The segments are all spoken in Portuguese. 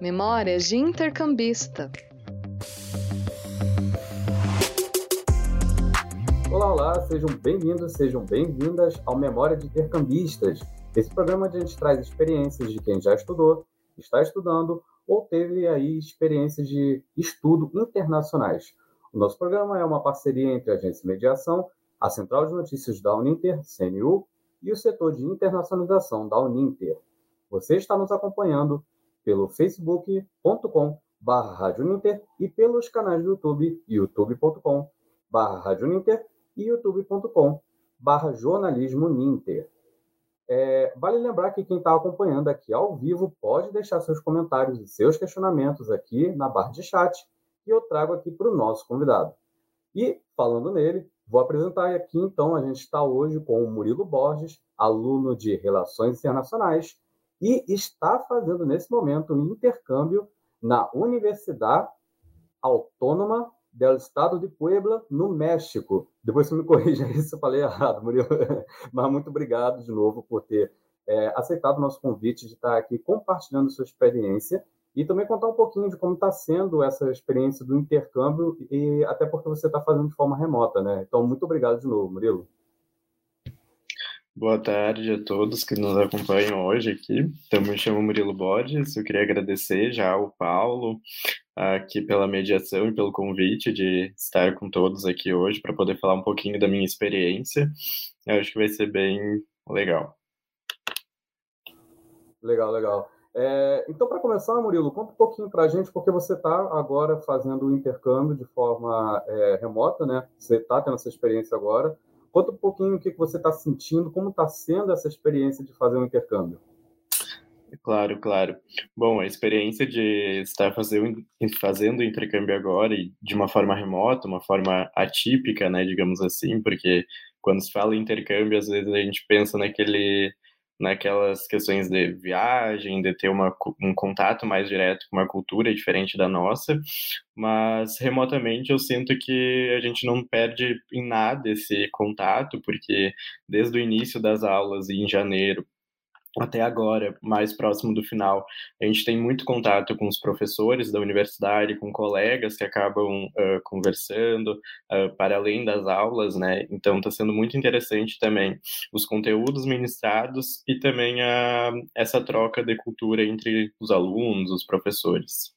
Memórias de Intercambista. Olá, olá, sejam bem-vindos, sejam bem-vindas ao Memória de Intercambistas. Esse programa onde a gente traz experiências de quem já estudou, está estudando ou teve aí experiências de estudo internacionais. O nosso programa é uma parceria entre a Agência de Mediação, a Central de Notícias da Uninter, CNU, e o setor de internacionalização da Uninter. Você está nos acompanhando pelo facebook.com barra e pelos canais do YouTube, youtube.com barra e youtube.com barra jornalismo Ninter. É, vale lembrar que quem está acompanhando aqui ao vivo pode deixar seus comentários e seus questionamentos aqui na barra de chat que eu trago aqui para o nosso convidado. E, falando nele, vou apresentar aqui então, a gente está hoje com o Murilo Borges, aluno de Relações Internacionais, e está fazendo nesse momento um intercâmbio na Universidade Autônoma do Estado de Puebla, no México. Depois você me corrija aí se eu falei errado, Murilo. Mas muito obrigado de novo por ter é, aceitado o nosso convite de estar aqui compartilhando sua experiência e também contar um pouquinho de como está sendo essa experiência do intercâmbio e até porque você está fazendo de forma remota, né? Então, muito obrigado de novo, Murilo. Boa tarde a todos que nos acompanham hoje aqui. Então, me chamo Murilo Borges. Eu queria agradecer já ao Paulo aqui pela mediação e pelo convite de estar com todos aqui hoje para poder falar um pouquinho da minha experiência. Eu acho que vai ser bem legal. Legal, legal. É, então, para começar, Murilo, conta um pouquinho para a gente, porque você está agora fazendo o intercâmbio de forma é, remota, né? Você está tendo essa experiência agora. Conta um pouquinho o que você está sentindo, como está sendo essa experiência de fazer um intercâmbio. Claro, claro. Bom, a experiência de estar fazendo, fazendo intercâmbio agora e de uma forma remota, uma forma atípica, né, digamos assim, porque quando se fala em intercâmbio, às vezes a gente pensa naquele naquelas questões de viagem, de ter uma, um contato mais direto com uma cultura diferente da nossa, mas remotamente eu sinto que a gente não perde em nada esse contato, porque desde o início das aulas, em janeiro, até agora, mais próximo do final, a gente tem muito contato com os professores da universidade, com colegas que acabam uh, conversando uh, para além das aulas, né? Então, está sendo muito interessante também os conteúdos ministrados e também a, essa troca de cultura entre os alunos, os professores.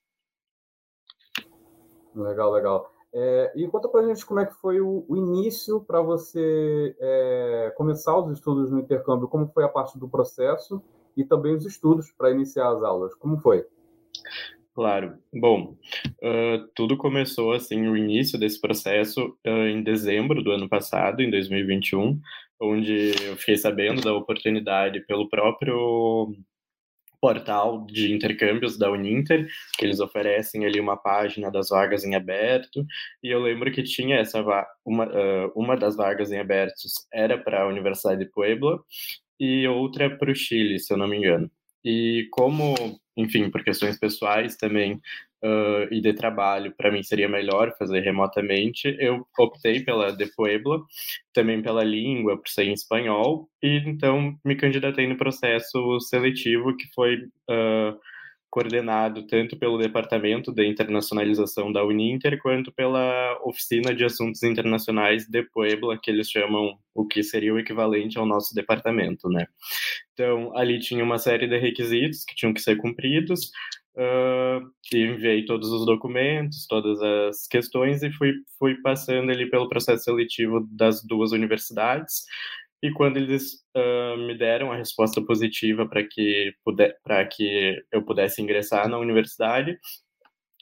Legal, legal. É, e conta para a gente como é que foi o, o início para você é, começar os estudos no intercâmbio, como foi a parte do processo e também os estudos para iniciar as aulas, como foi? Claro. Bom, uh, tudo começou assim, o início desse processo uh, em dezembro do ano passado, em 2021, onde eu fiquei sabendo da oportunidade pelo próprio portal de intercâmbios da Uninter, que eles oferecem ali uma página das vagas em aberto, e eu lembro que tinha essa uma, uh, uma das vagas em abertos era para a Universidade de Puebla e outra para o Chile, se eu não me engano. E como, enfim, por questões pessoais também uh, e de trabalho, para mim seria melhor fazer remotamente, eu optei pela de Puebla, também pela língua, por ser em espanhol, e então me candidatei no processo seletivo que foi uh, coordenado tanto pelo Departamento de Internacionalização da Uninter quanto pela Oficina de Assuntos Internacionais de Puebla, que eles chamam o que seria o equivalente ao nosso departamento, né? Então, ali tinha uma série de requisitos que tinham que ser cumpridos, uh, enviei todos os documentos, todas as questões e fui, fui passando ali pelo processo seletivo das duas universidades, e quando eles uh, me deram a resposta positiva para que, para que eu pudesse ingressar na universidade,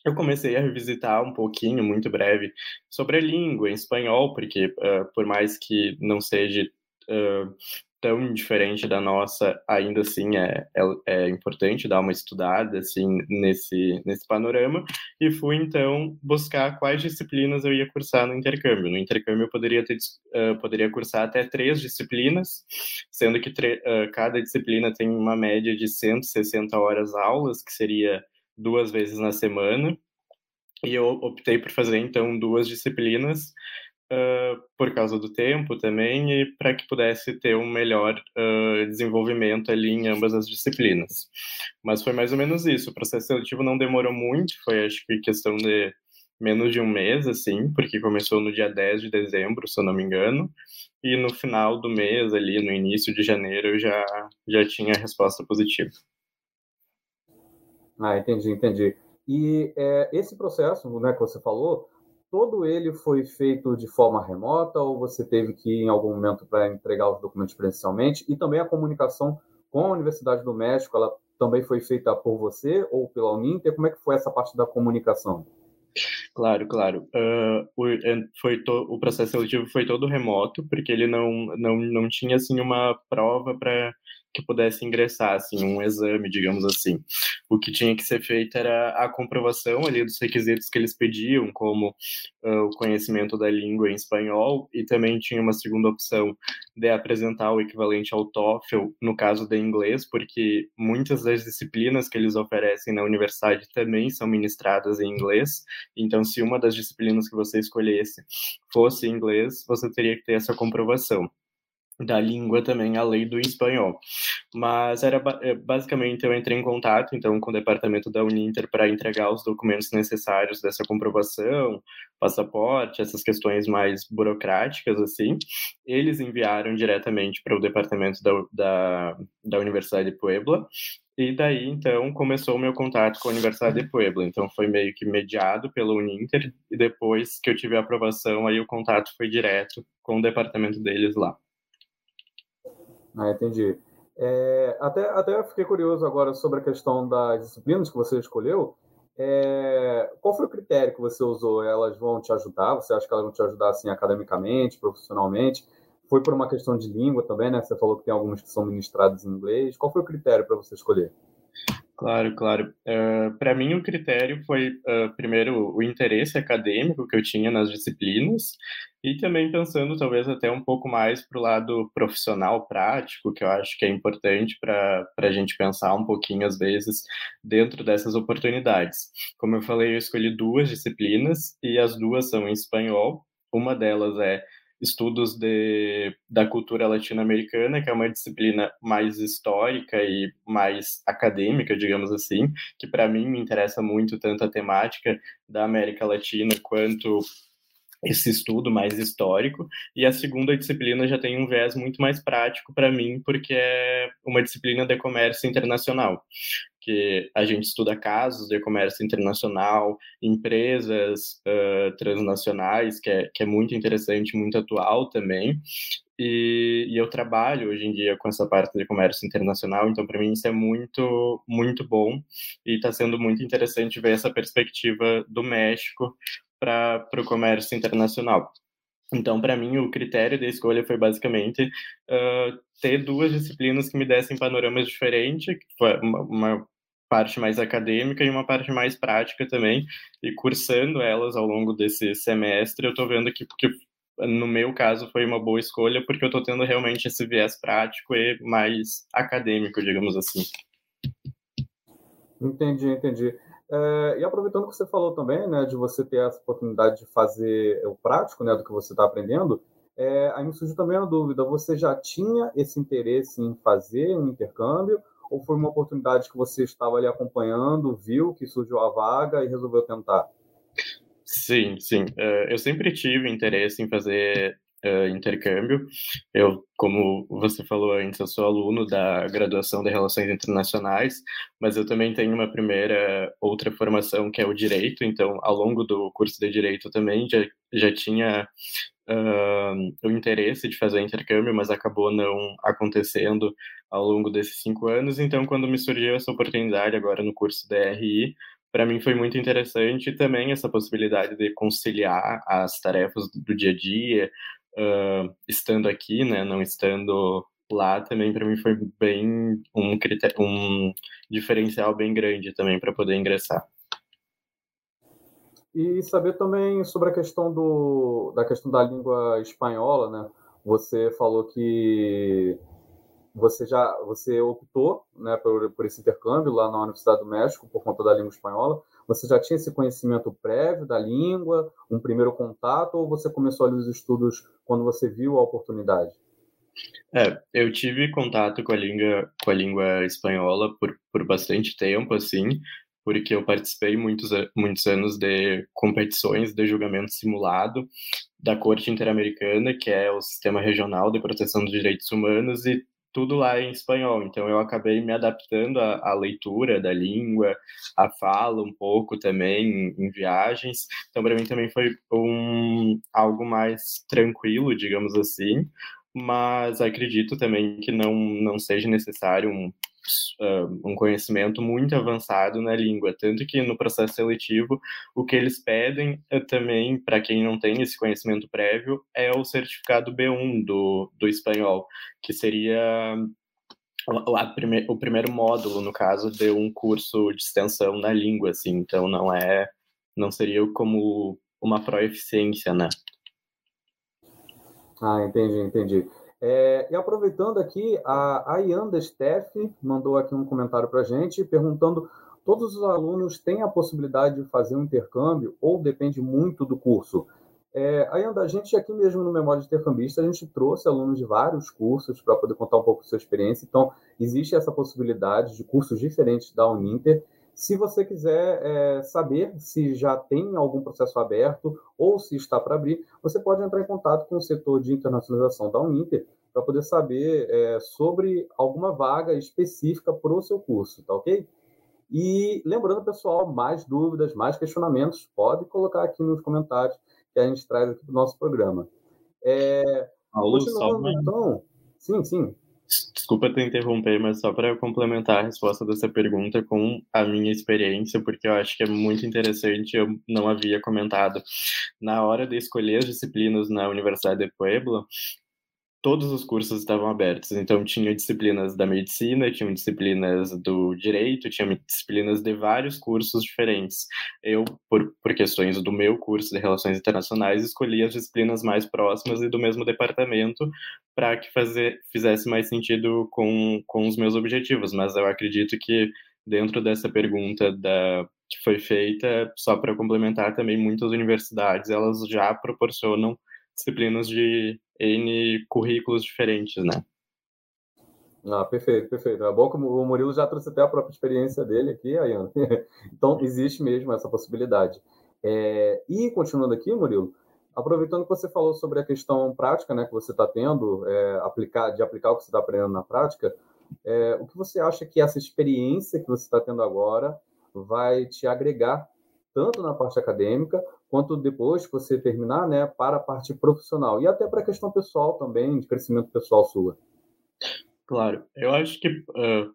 eu comecei a revisitar um pouquinho, muito breve, sobre a língua em espanhol, porque uh, por mais que não seja tão diferente da nossa, ainda assim é, é, é, importante dar uma estudada assim nesse, nesse panorama e fui então buscar quais disciplinas eu ia cursar no intercâmbio. No intercâmbio eu poderia ter uh, poderia cursar até três disciplinas, sendo que uh, cada disciplina tem uma média de 160 horas aulas, que seria duas vezes na semana. E eu optei por fazer então duas disciplinas uh, por causa do tempo também e para que pudesse ter um melhor uh, desenvolvimento ali em ambas as disciplinas. Mas foi mais ou menos isso. O processo seletivo não demorou muito, foi acho que questão de menos de um mês, assim, porque começou no dia 10 de dezembro, se eu não me engano, e no final do mês, ali no início de janeiro, eu já, já tinha a resposta positiva. Ah, entendi, entendi. E é, esse processo né, que você falou, todo ele foi feito de forma remota ou você teve que ir em algum momento para entregar os documentos presencialmente? E também a comunicação com a Universidade do México, ela também foi feita por você ou pela Uninter? Como é que foi essa parte da comunicação? Claro, claro. Uh, o, foi to, o processo seletivo foi todo remoto, porque ele não, não, não tinha assim uma prova para que pudesse ingressar, assim, um exame, digamos assim. O que tinha que ser feito era a comprovação ali dos requisitos que eles pediam, como uh, o conhecimento da língua em espanhol, e também tinha uma segunda opção de apresentar o equivalente ao TOEFL, no caso de inglês, porque muitas das disciplinas que eles oferecem na universidade também são ministradas em inglês, então se uma das disciplinas que você escolhesse fosse inglês, você teria que ter essa comprovação da língua também, a lei do espanhol. Mas era é, basicamente eu entrei em contato então com o departamento da Uninter para entregar os documentos necessários dessa comprovação, passaporte, essas questões mais burocráticas assim. Eles enviaram diretamente para o departamento da, da, da Universidade de Puebla e daí, então, começou o meu contato com a Universidade de Puebla. Então, foi meio que mediado pela Uninter, e depois que eu tive a aprovação, aí o contato foi direto com o departamento deles lá. Ah, entendi. É, até, até fiquei curioso agora sobre a questão das disciplinas que você escolheu. É, qual foi o critério que você usou? Elas vão te ajudar? Você acha que elas vão te ajudar assim academicamente, profissionalmente? Foi por uma questão de língua também, né? Você falou que tem algumas que são ministradas em inglês. Qual foi o critério para você escolher? Claro, claro. Uh, eh, para mim, o critério foi, uh, primeiro, o interesse acadêmico que eu tinha nas disciplinas, e também pensando, talvez, até um pouco mais para o lado profissional, prático, que eu acho que é importante para a gente pensar um pouquinho, às vezes, dentro dessas oportunidades. Como eu falei, eu escolhi duas disciplinas, e as duas são em espanhol. Uma delas é estudos de, da cultura latino-americana, que é uma disciplina mais histórica e mais acadêmica, digamos assim, que para mim me interessa muito tanto a temática da América Latina quanto esse estudo mais histórico, e a segunda disciplina já tem um viés muito mais prático para mim, porque é uma disciplina de comércio internacional que a gente estuda casos de comércio internacional, empresas uh, transnacionais, que é, que é muito interessante, muito atual também. E, e, eu trabalho hoje em dia com essa parte de comércio internacional, então para mim isso é muito, muito bom e está sendo muito interessante ver essa perspectiva do México para o comércio internacional. Então, para mim, o critério da escolha foi basicamente uh, ter duas disciplinas que me dessem panoramas diferentes, uma, uma, parte mais acadêmica e uma parte mais prática também. E cursando elas ao longo desse semestre, eu estou vendo que, que, no meu caso, foi uma boa escolha, porque eu estou tendo realmente esse viés prático e mais acadêmico, digamos assim. Entendi, entendi. É, e aproveitando que você falou também, né, de você ter essa oportunidade de fazer o prático, né, do que você está aprendendo, é, aí me surgiu também a dúvida: você já tinha esse interesse em fazer um intercâmbio ou foi uma oportunidade que você estava ali acompanhando, viu que surgiu a vaga e resolveu tentar? Sim, sim. Uh, eu sempre tive interesse em fazer uh, intercâmbio. Eu, como você falou antes, eu sou aluno da graduação de Relações Internacionais, mas eu também tenho uma primeira outra formação que é o direito. Então, ao longo do curso de direito também já já tinha uh, o interesse de fazer intercâmbio, mas acabou não acontecendo ao longo desses cinco anos. Então, quando me surgiu essa oportunidade agora no curso da RI, para mim foi muito interessante também essa possibilidade de conciliar as tarefas do dia a dia, uh, estando aqui, né, não estando lá, também para mim foi bem um, critério, um diferencial bem grande também para poder ingressar. E saber também sobre a questão do, da questão da língua espanhola, né? Você falou que você já você optou né, por, por esse intercâmbio lá na Universidade do México por conta da língua espanhola. Você já tinha esse conhecimento prévio da língua, um primeiro contato, ou você começou ali os estudos quando você viu a oportunidade? É, eu tive contato com a língua, com a língua espanhola por, por bastante tempo, assim, porque eu participei muitos, muitos anos de competições de julgamento simulado da Corte Interamericana, que é o Sistema Regional de Proteção dos Direitos Humanos, e tudo lá em espanhol. Então eu acabei me adaptando à, à leitura da língua, à fala um pouco também em, em viagens. Então para mim também foi um algo mais tranquilo, digamos assim. Mas acredito também que não não seja necessário um um conhecimento muito avançado na língua, tanto que no processo seletivo o que eles pedem é também para quem não tem esse conhecimento prévio é o certificado B1 do, do espanhol, que seria prime, o primeiro módulo no caso de um curso de extensão na língua, assim, então não é não seria como uma proeficiência, né? Ah, entendi, entendi. É, e aproveitando aqui, a Ayanda Steff mandou aqui um comentário para a gente, perguntando: todos os alunos têm a possibilidade de fazer um intercâmbio ou depende muito do curso? É, Ayanda, a gente aqui mesmo no Memória de Intercambista, a gente trouxe alunos de vários cursos para poder contar um pouco da sua experiência. Então, existe essa possibilidade de cursos diferentes da Uninter. Se você quiser é, saber se já tem algum processo aberto ou se está para abrir, você pode entrar em contato com o setor de internacionalização da Uninter para poder saber é, sobre alguma vaga específica para o seu curso, tá ok? E lembrando, pessoal, mais dúvidas, mais questionamentos, pode colocar aqui nos comentários que a gente traz aqui para o nosso programa. É, Alô, uma... então, sim, sim. Desculpa te interromper, mas só para complementar a resposta dessa pergunta com a minha experiência, porque eu acho que é muito interessante, eu não havia comentado. Na hora de escolher as disciplinas na Universidade de Puebla, todos os cursos estavam abertos. Então, tinha disciplinas da medicina, tinha disciplinas do direito, tinha disciplinas de vários cursos diferentes. Eu, por, por questões do meu curso de Relações Internacionais, escolhi as disciplinas mais próximas e do mesmo departamento para que fazer, fizesse mais sentido com, com os meus objetivos. Mas eu acredito que, dentro dessa pergunta da que foi feita, só para complementar também, muitas universidades elas já proporcionam disciplinas de N currículos diferentes, né? Ah, perfeito, perfeito. É bom que o Murilo já trouxe até a própria experiência dele aqui, Ayana. então, existe mesmo essa possibilidade. É, e, continuando aqui, Murilo, aproveitando que você falou sobre a questão prática né, que você está tendo, é, aplicar, de aplicar o que você está aprendendo na prática, é, o que você acha que essa experiência que você está tendo agora vai te agregar tanto na parte acadêmica quanto depois que você terminar, né, para a parte profissional e até para a questão pessoal também, de crescimento pessoal sua. Claro, eu acho que uh,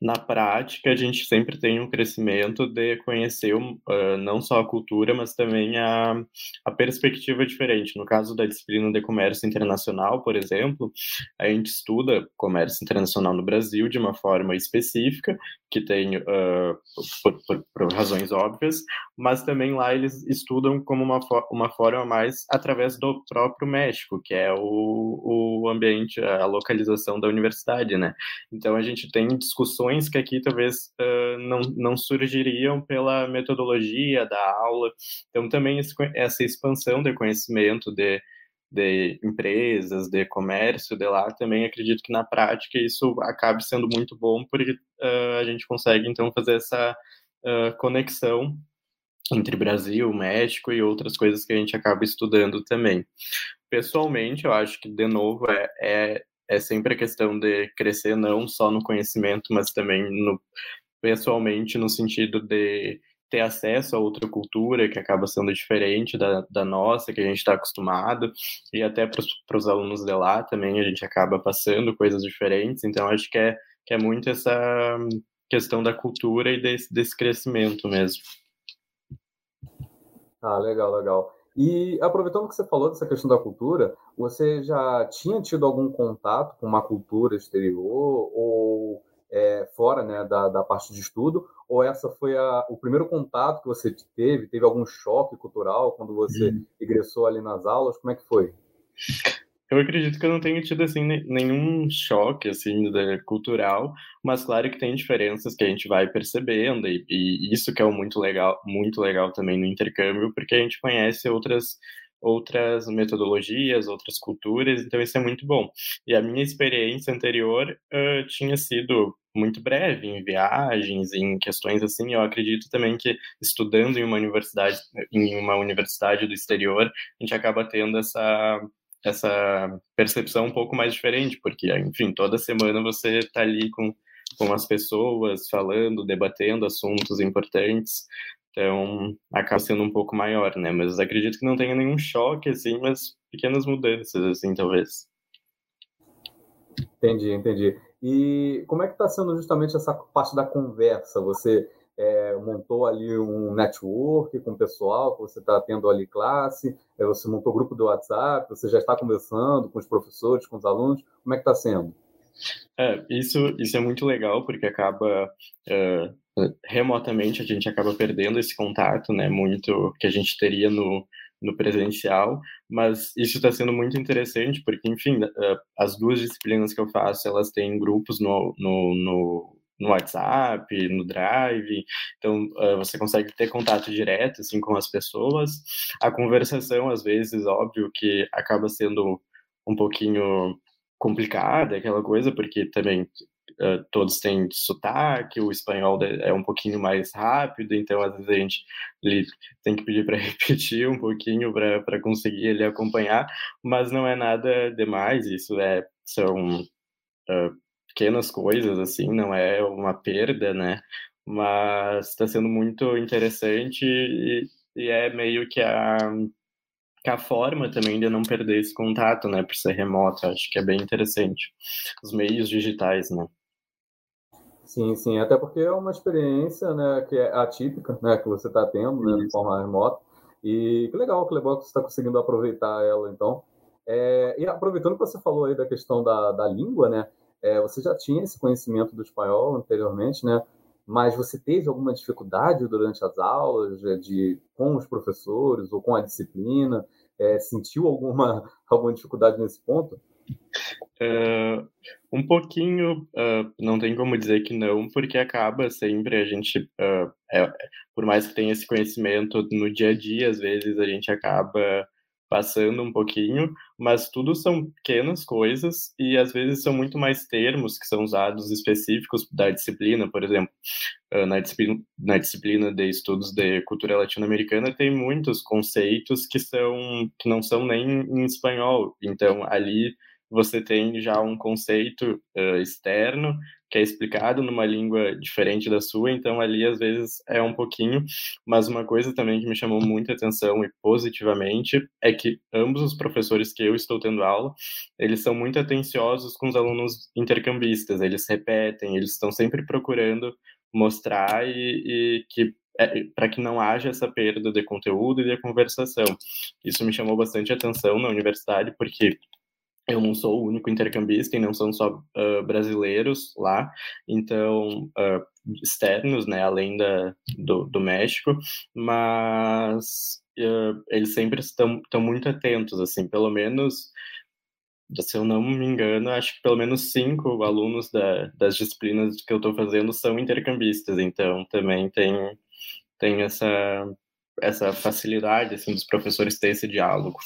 na prática, a gente sempre tem um crescimento de conhecer uh, não só a cultura, mas também a, a perspectiva diferente. No caso da disciplina de comércio internacional, por exemplo, a gente estuda comércio internacional no Brasil de uma forma específica, que tem, uh, por, por, por, razões óbvias, mas também lá eles estudam como uma, uma forma mais através do próprio México, que é o, o ambiente, a localização da universidade, né? Então a gente tem discussões questões que aqui talvez uh, não, não surgiriam pela metodologia da aula. Então, também esse, essa expansão de conhecimento de, de empresas, de comércio de lá, também acredito que na prática isso acabe sendo muito bom, porque uh, a gente consegue, então, fazer essa uh, conexão entre Brasil, México e outras coisas que a gente acaba estudando também. Pessoalmente, eu acho que, de novo, é, é é sempre a questão de crescer não só no conhecimento, mas também no, pessoalmente no sentido de ter acesso a outra cultura que acaba sendo diferente da, da nossa, que a gente está acostumado, e até para os alunos de lá também a gente acaba passando coisas diferentes, então acho que é, que é muito essa questão da cultura e desse, desse crescimento mesmo. Ah, legal, legal. E aproveitando que você falou dessa questão da cultura, você já tinha tido algum contato com uma cultura exterior ou é, fora né, da, da parte de estudo? Ou essa foi a, o primeiro contato que você teve? Teve algum choque cultural quando você hum. ingressou ali nas aulas? Como é que foi? Eu acredito que eu não tenho tido assim nenhum choque assim cultural, mas claro que tem diferenças que a gente vai percebendo e, e, isso que é muito legal, muito legal também no intercâmbio, porque a gente conhece outras outras metodologias, outras culturas, então isso é muito bom. E a minha experiência anterior uh, tinha sido muito breve em viagens, em questões assim. Eu acredito também que estudando em uma universidade, em uma universidade do exterior, a gente acaba tendo essa essa percepção um pouco mais diferente, porque, enfim, toda semana você está ali com, com as pessoas, falando, debatendo assuntos importantes, então acaba sendo um pouco maior, né? Mas acredito que não tenha nenhum choque, assim, mas pequenas mudanças, assim, talvez. Entendi, entendi. E como é que está sendo justamente essa parte da conversa? Você é, montou ali um network com o pessoal que você está tendo ali classe, é, você montou grupo do WhatsApp, você já está conversando com os professores, com os alunos, como é que está sendo? É, isso, isso é muito legal, porque acaba, é, remotamente, a gente acaba perdendo esse contato, né, muito que a gente teria no, no presencial, mas isso está sendo muito interessante, porque, enfim, as duas disciplinas que eu faço, elas têm grupos no, no, no no WhatsApp, no Drive, então uh, você consegue ter contato direto assim com as pessoas. A conversação às vezes, óbvio que acaba sendo um pouquinho complicada, aquela coisa, porque também uh, todos têm sotaque, o espanhol é um pouquinho mais rápido, então às vezes a gente tem que pedir para repetir um pouquinho para conseguir ele acompanhar, mas não é nada demais, isso é são uh, pequenas coisas, assim, não é uma perda, né? Mas está sendo muito interessante e, e, é meio que a, que a forma também de não perder esse contato, né? Por ser remoto, acho que é bem interessante. Os meios digitais, né? Sim, sim, até porque é uma experiência né, que é atípica, né, que você está tendo né, de forma remota. E que legal, que legal que você está conseguindo aproveitar ela, então. É, e aproveitando que você falou aí da questão da, da língua, né? É, você já tinha esse conhecimento do espanhol anteriormente, né? Mas você teve alguma dificuldade durante as aulas, de, de com os professores ou com a disciplina? É, sentiu alguma, alguma dificuldade nesse ponto? Uh, um pouquinho, uh, não tem como dizer que não, porque acaba sempre a gente, uh, é, por mais que tenha esse conhecimento no dia a dia, às vezes a gente acaba passando um pouquinho, mas tudo são pequenas coisas e às vezes são muito mais termos que são usados específicos da disciplina, por exemplo, ah, na disciplina, na disciplina de estudos de cultura latino-americana tem muitos conceitos que são que não são nem em espanhol, então ali você tem já um conceito uh, externo que é explicado numa língua diferente da sua, então ali às vezes é um pouquinho, mas uma coisa também que me chamou muita atenção e positivamente é que ambos os professores que eu estou tendo aula, eles são muito atenciosos com os alunos intercambistas, eles repetem, eles estão sempre procurando mostrar e, e que é, para que não haja essa perda de conteúdo e de conversação. Isso me chamou bastante atenção na universidade, porque eu não sou o único intercambista e não são só uh, brasileiros lá, então uh, externos, né, além da, do, do México, mas uh, eles sempre estão, muito atentos, assim, pelo menos, se eu não me engano, acho que pelo menos cinco alunos da, das disciplinas que eu estou fazendo são intercambistas, então também tem, tem essa, essa facilidade, assim, dos professores ter esse diálogo.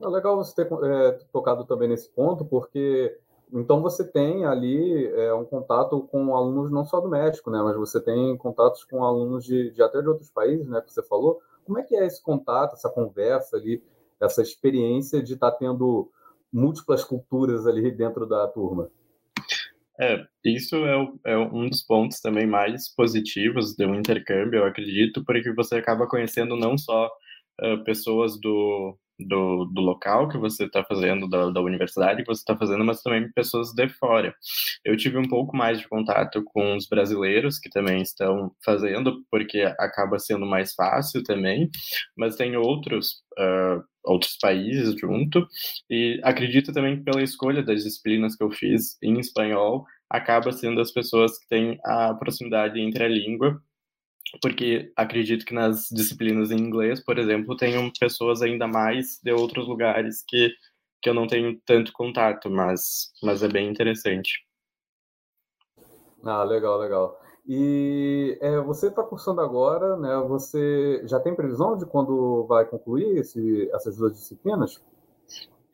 É legal você ter é, tocado também nesse ponto, porque então você tem ali é, um contato com alunos não só do México, né, mas você tem contatos com alunos de, de até de outros países, né, que você falou. Como é que é esse contato, essa conversa ali, essa experiência de estar tá tendo múltiplas culturas ali dentro da turma? É, isso é, é, um dos pontos também mais positivos de um intercâmbio, eu acredito, porque você acaba conhecendo não só uh, pessoas do, do, do local que você está fazendo, da, da universidade que você está fazendo, mas também pessoas de fora. Eu tive um pouco mais de contato com os brasileiros que também estão fazendo, porque acaba sendo mais fácil também, mas tem outros. Uh, outros países junto e acredito também que pela escolha das disciplinas que eu fiz em espanhol acaba sendo as pessoas que têm a proximidade entre a língua porque acredito que nas disciplinas em inglês, por exemplo, tenham pessoas ainda mais de outros lugares que, que eu não tenho tanto contato, mas, mas é bem interessante. Ah, legal, legal. E é, você está cursando agora, né? Você já tem previsão de quando vai concluir esse, essas duas disciplinas?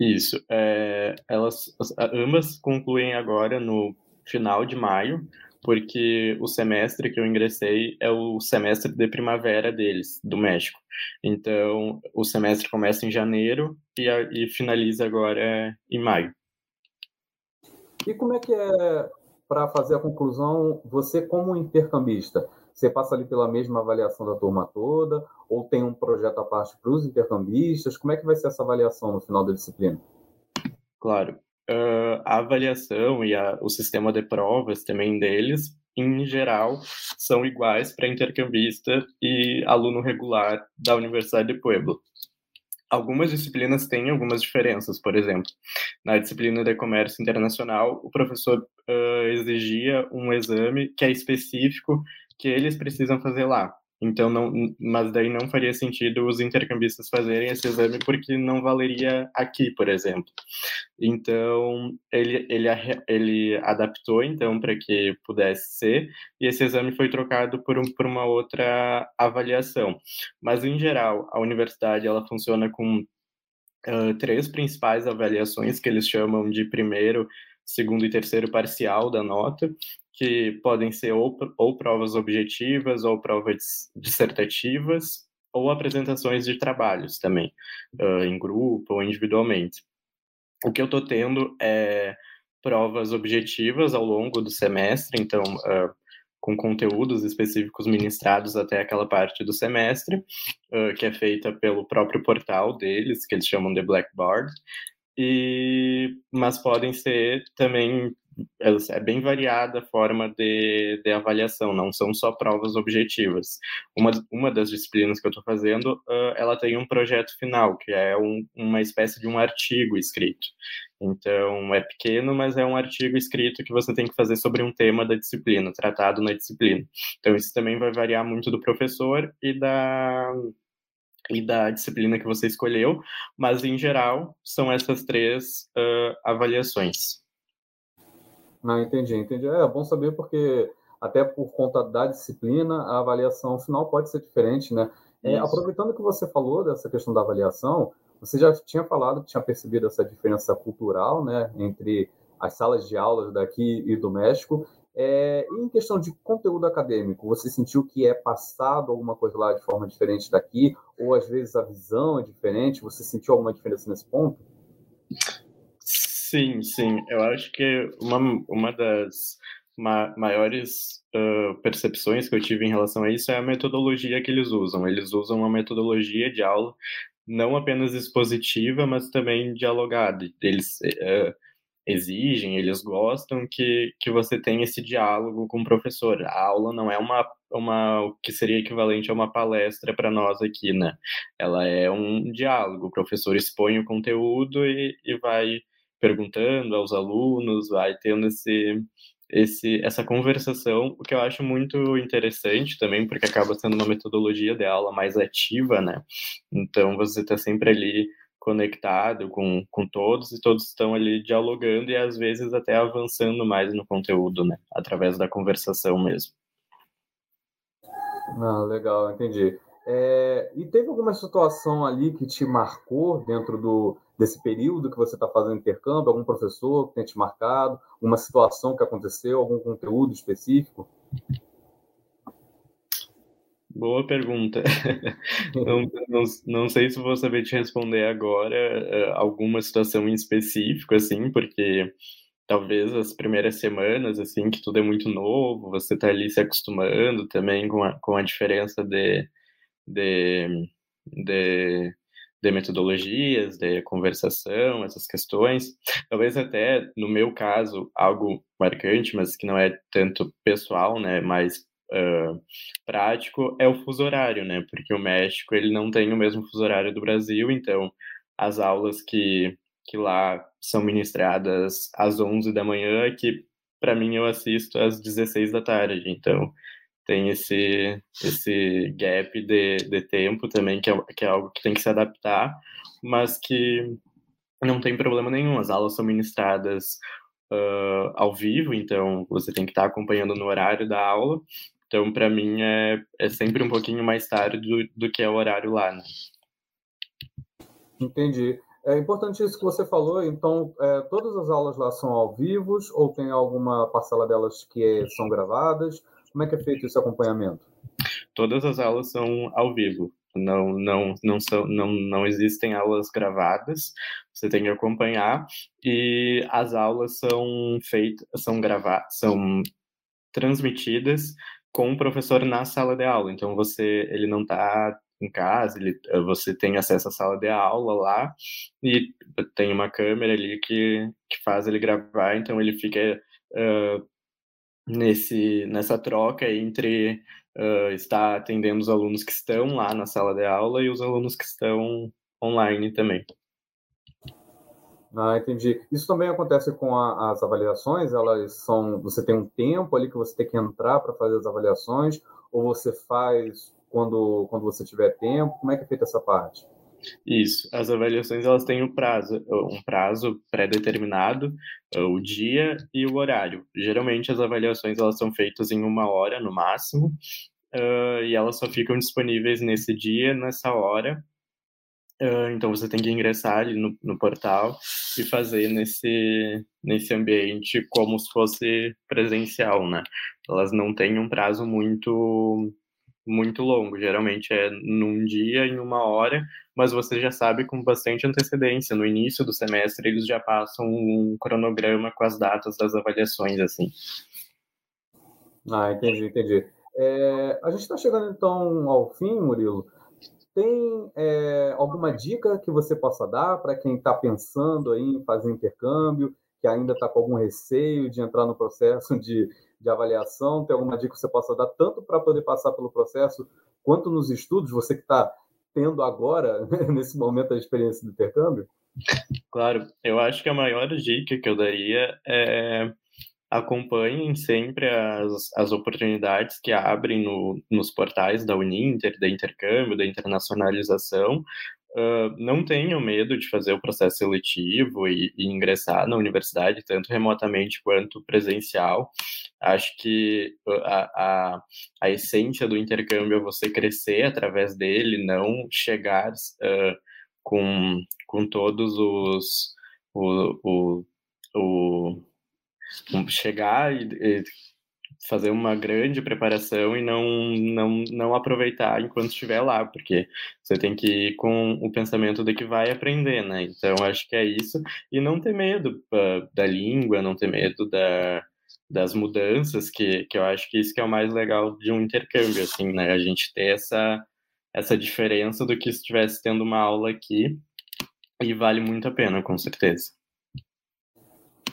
Isso. É, elas ambas concluem agora no final de maio, porque o semestre que eu ingressei é o semestre de primavera deles, do México. Então, o semestre começa em janeiro e, e finaliza agora em maio. E como é que é para fazer a conclusão, você como intercambista, você passa ali pela mesma avaliação da turma toda, ou tem um projeto à parte para os intercambistas? Como é que vai ser essa avaliação no final da disciplina? Claro. Uh, a avaliação e a, o sistema de provas também deles, em geral, são iguais para intercambista e aluno regular da Universidade de Pueblo. Algumas disciplinas têm algumas diferenças, por exemplo, na disciplina de comércio internacional, o professor uh, exigia um exame que é específico que eles precisam fazer lá. Então, não, mas daí não faria sentido os intercambistas fazerem esse exame porque não valeria aqui, por exemplo. Então, ele, ele, ele adaptou, então, para que pudesse ser, e esse exame foi trocado por, um, por uma outra avaliação. Mas, em geral, a universidade, ela funciona com uh, três principais avaliações, que eles chamam de primeiro, segundo e terceiro parcial da nota, que podem ser ou, ou provas objetivas, ou provas dissertativas, ou apresentações de trabalhos também, uh, em grupo ou individualmente. O que eu estou tendo é provas objetivas ao longo do semestre, então, uh, com conteúdos específicos ministrados até aquela parte do semestre, uh, que é feita pelo próprio portal deles, que eles chamam de Blackboard, e, mas podem ser também é bem variada a forma de, de avaliação, não são só provas objetivas. Uma, uma das disciplinas que eu estou fazendo, uh, ela tem um projeto final, que é um, uma espécie de um artigo escrito. Então, é pequeno, mas é um artigo escrito que você tem que fazer sobre um tema da disciplina, tratado na disciplina. Então, isso também vai variar muito do professor e da, e da disciplina que você escolheu, mas em geral são essas três uh, avaliações. Não, entendi, entendi. É bom saber porque até por conta da disciplina a avaliação final pode ser diferente, né? É, aproveitando que você falou dessa questão da avaliação, você já tinha falado que tinha percebido essa diferença cultural, né, entre as salas de aulas daqui e do México. É, em questão de conteúdo acadêmico, você sentiu que é passado alguma coisa lá de forma diferente daqui, ou às vezes a visão é diferente? Você sentiu alguma diferença nesse ponto? Sim, sim. Eu acho que uma, uma das ma maiores uh, percepções que eu tive em relação a isso é a metodologia que eles usam. Eles usam uma metodologia de aula não apenas expositiva, mas também dialogada. Eles uh, exigem, eles gostam que, que você tenha esse diálogo com o professor. A aula não é uma, uma o que seria equivalente a uma palestra para nós aqui, né? Ela é um diálogo. O professor expõe o conteúdo e, e vai perguntando aos alunos, vai tendo esse, esse, essa conversação, o que eu acho muito interessante também, porque acaba sendo uma metodologia de aula mais ativa, né? Então você está sempre ali conectado com, com todos e todos estão ali dialogando e às vezes até avançando mais no conteúdo, né? Através da conversação mesmo. Ah, legal, entendi. É, e teve alguma situação ali que te marcou dentro do, desse período que você está fazendo intercâmbio? Algum professor que tenha te marcado? Uma situação que aconteceu? Algum conteúdo específico? Boa pergunta. não, não, não, sei se vou saber te responder agora uh, alguma situação em específico, assim, porque talvez as primeiras semanas, assim, que tudo é muito novo, você está ali se acostumando também com a, com a diferença de, de, de, de metodologias, de conversação, essas questões. Talvez até, no meu caso, algo marcante, mas que não é tanto pessoal, né, mais uh, prático é o fuso horário, né? Porque o México ele não tem o mesmo fuso horário do Brasil, então as aulas que, que lá são ministradas às 11 da manhã, que para mim eu assisto às 16 da tarde. Então tem esse, esse gap de, de tempo também, que é, que é algo que tem que se adaptar, mas que não tem problema nenhum. As aulas são ministradas uh, ao vivo, então você tem que estar acompanhando no horário da aula. Então, para mim, é, é sempre um pouquinho mais tarde do, do que é o horário lá. Né? Entendi. É importante isso que você falou. Então, é, todas as aulas lá são ao vivo ou tem alguma parcela delas que são gravadas? Como é que é feito esse acompanhamento? Todas as aulas são ao vivo. Não, não, não, são, não, não existem aulas gravadas. Você tem que acompanhar e as aulas são feitas, são gravadas, são transmitidas com o professor na sala de aula. Então você, ele não está em casa, ele, você tem acesso à sala de aula lá e tem uma câmera ali que, que faz ele gravar, então ele fica uh, nesse, nessa troca entre uh, estar atendendo os alunos que estão lá na sala de aula e os alunos que estão online também. Ah, entendi. Isso também acontece com a, as avaliações? Elas são. Você tem um tempo ali que você tem que entrar para fazer as avaliações, ou você faz quando, quando você tiver tempo? Como é que é feita essa parte? Isso, as avaliações elas têm um prazo, um prazo pré-determinado, o dia e o horário. Geralmente as avaliações elas são feitas em uma hora no máximo, uh, e elas só ficam disponíveis nesse dia, nessa hora, Uh, então você tem que ingressar ali no, no, portal e fazer nesse, nesse ambiente como se fosse presencial, né? Elas não têm um prazo muito muito longo, geralmente é num dia, em uma hora, mas você já sabe com bastante antecedência. No início do semestre eles já passam um cronograma com as datas das avaliações, assim. Ah, entendi, entendi. É, a gente está chegando então ao fim, Murilo. Tem é, alguma dica que você possa dar para quem está pensando aí em fazer intercâmbio, que ainda está com algum receio de entrar no processo de, de avaliação? Tem alguma dica que você possa dar tanto para poder passar pelo processo quanto nos estudos? Você que está tendo agora, nesse momento, a experiência do intercâmbio? Claro, eu acho que a maior dica que eu daria é acompanhem sempre as, as oportunidades que abrem no, nos portais da Uninter, da intercâmbio, da internacionalização. Uh, não tenham medo de fazer o processo seletivo e, e, ingressar na universidade, tanto remotamente quanto presencial. Acho que a, a, a essência do intercâmbio é você crescer através dele, não chegar uh, com, com todos os. O, o, o chegar e, e, fazer uma grande preparação e não, não, não aproveitar enquanto estiver lá, porque você tem que ir com o pensamento de que vai aprender, né? Então, acho que é isso. E não ter medo uh, da língua, não ter medo da, das mudanças, que, que eu acho que isso que é o mais legal de um intercâmbio, assim, né? A gente ter essa, essa diferença do que se estivesse tendo uma aula aqui, e vale muito a pena, com certeza.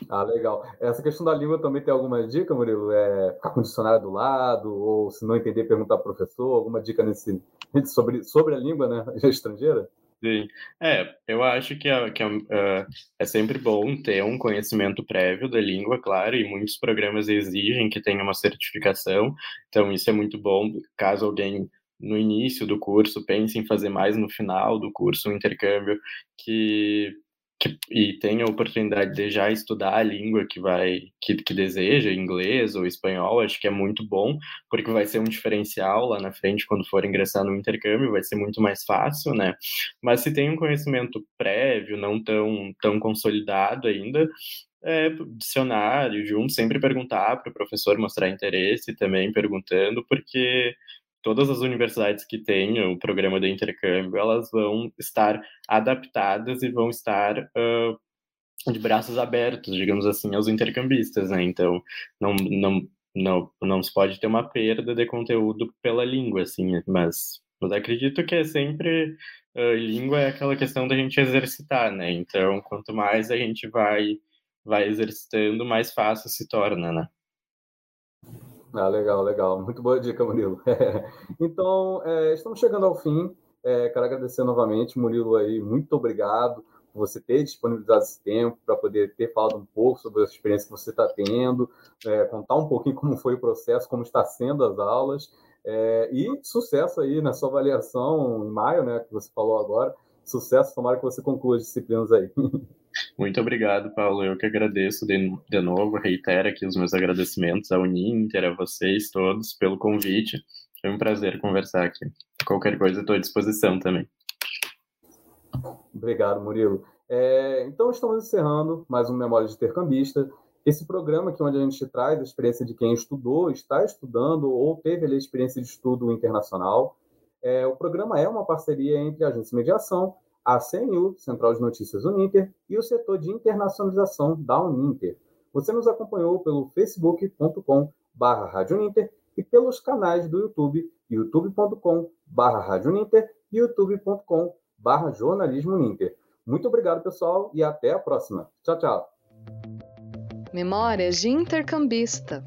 Ah, legal. Essa questão da língua também tem alguma dica, Murilo? É ficar com o dicionário do lado, ou se não entender, perguntar para o professor, alguma dica nesse, sobre, sobre a língua né, estrangeira? Sim. É, eu acho que, é, que é, uh, é sempre bom ter um conhecimento prévio da língua, claro, e muitos programas exigem que tenha uma certificação, então isso é muito bom caso alguém no início do curso pense em fazer mais no final do curso um intercâmbio que que, e tem a oportunidade de já estudar a língua que vai que, que deseja, inglês ou espanhol, acho que é muito bom, porque vai ser um diferencial lá na frente quando for ingressar no intercâmbio, vai ser muito mais fácil, né? Mas se tem um conhecimento prévio, não tão, tão consolidado ainda, é, dicionário junto, sempre perguntar para o professor mostrar interesse também perguntando, porque todas as universidades que têm o programa de intercâmbio, elas vão estar adaptadas e vão estar uh, de braços abertos, digamos assim, aos intercambistas, né? Então, não, não, não, não se pode ter uma perda de conteúdo pela língua, assim, mas, mas acredito que é sempre... Uh, língua é aquela questão da gente exercitar, né? Então, quanto mais a gente vai, vai exercitando, mais fácil se torna, né? Ah, legal, legal. Muito boa dica, Murilo. então, é, estamos chegando ao fim. É, quero agradecer novamente, Murilo, aí, muito obrigado por você ter disponibilizado esse tempo para poder ter falado um pouco sobre a experiência que você está tendo, é, contar um pouquinho como foi o processo, como está sendo as aulas. É, e sucesso aí na sua avaliação em maio, né, que você falou agora. Sucesso, tomara que você conclua as disciplinas aí. Muito obrigado, Paulo. Eu que agradeço de, de novo, reitero aqui os meus agradecimentos ao Uninter, a vocês todos pelo convite. Foi um prazer conversar aqui. Qualquer coisa, estou à disposição também. Obrigado, Murilo. É, então, estamos encerrando mais um Memória de Intercambista. Esse programa aqui, onde a gente traz a experiência de quem estudou, está estudando ou teve a experiência de estudo internacional. É, o programa é uma parceria entre a Agência Mediação, a CNU, Central de Notícias Uninter, e o setor de internacionalização da Uninter. Você nos acompanhou pelo facebook.com barra e pelos canais do YouTube, youtube.com barra e youtube.com barra. Muito obrigado, pessoal, e até a próxima. Tchau, tchau. Memórias de intercambista.